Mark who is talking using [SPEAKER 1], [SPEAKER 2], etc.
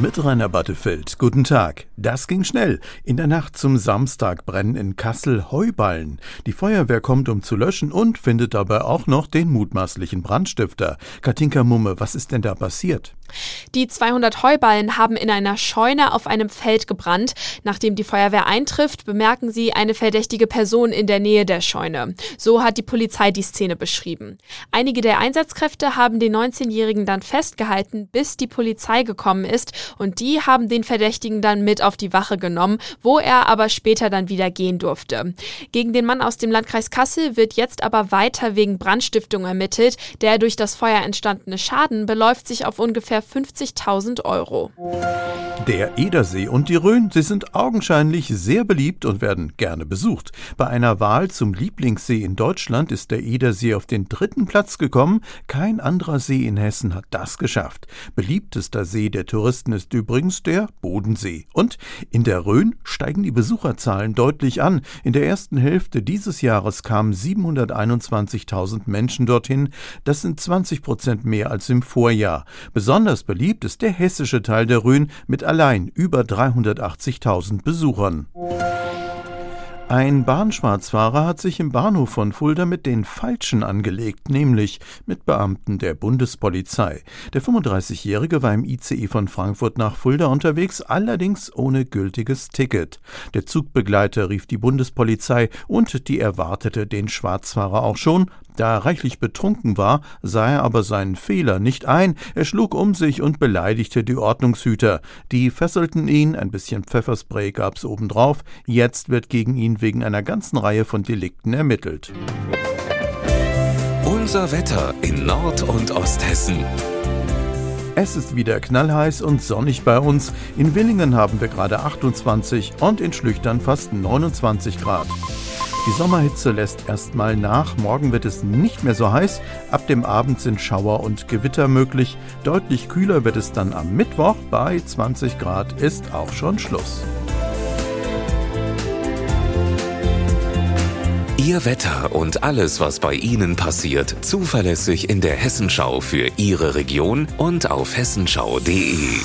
[SPEAKER 1] Mit Rainer Battefeld. Guten Tag. Das ging schnell. In der Nacht zum Samstag brennen in Kassel Heuballen. Die Feuerwehr kommt, um zu löschen und findet dabei auch noch den mutmaßlichen Brandstifter. Katinka Mumme, was ist denn da passiert?
[SPEAKER 2] Die 200 Heuballen haben in einer Scheune auf einem Feld gebrannt. Nachdem die Feuerwehr eintrifft, bemerken sie eine verdächtige Person in der Nähe der Scheune. So hat die Polizei die Szene beschrieben. Einige der Einsatzkräfte haben den 19-Jährigen dann festgehalten, bis die Polizei gekommen ist und die haben den Verdächtigen dann mit auf die Wache genommen, wo er aber später dann wieder gehen durfte. Gegen den Mann aus dem Landkreis Kassel wird jetzt aber weiter wegen Brandstiftung ermittelt. Der durch das Feuer entstandene Schaden beläuft sich auf ungefähr ungefähr 50.000 Euro.
[SPEAKER 1] Der Edersee und die Rhön, sie sind augenscheinlich sehr beliebt und werden gerne besucht. Bei einer Wahl zum Lieblingssee in Deutschland ist der Edersee auf den dritten Platz gekommen. Kein anderer See in Hessen hat das geschafft. Beliebtester See der Touristen ist übrigens der Bodensee. Und in der Rhön steigen die Besucherzahlen deutlich an. In der ersten Hälfte dieses Jahres kamen 721.000 Menschen dorthin. Das sind 20 Prozent mehr als im Vorjahr. Besonders beliebt ist der hessische Teil der Rhön mit allein über 380.000 Besuchern. Ein Bahnschwarzfahrer hat sich im Bahnhof von Fulda mit den Falschen angelegt, nämlich mit Beamten der Bundespolizei. Der 35-Jährige war im ICE von Frankfurt nach Fulda unterwegs, allerdings ohne gültiges Ticket. Der Zugbegleiter rief die Bundespolizei und die erwartete den Schwarzfahrer auch schon. Da er reichlich betrunken war, sah er aber seinen Fehler nicht ein. Er schlug um sich und beleidigte die Ordnungshüter. Die fesselten ihn, ein bisschen Pfefferspray gab's obendrauf. Jetzt wird gegen ihn wegen einer ganzen Reihe von Delikten ermittelt.
[SPEAKER 3] Unser Wetter in Nord- und Osthessen.
[SPEAKER 1] Es ist wieder knallheiß und sonnig bei uns. In Willingen haben wir gerade 28 und in Schlüchtern fast 29 Grad. Die Sommerhitze lässt erstmal nach. Morgen wird es nicht mehr so heiß. Ab dem Abend sind Schauer und Gewitter möglich. Deutlich kühler wird es dann am Mittwoch. Bei 20 Grad ist auch schon Schluss.
[SPEAKER 3] Ihr Wetter und alles, was bei Ihnen passiert, zuverlässig in der Hessenschau für Ihre Region und auf hessenschau.de.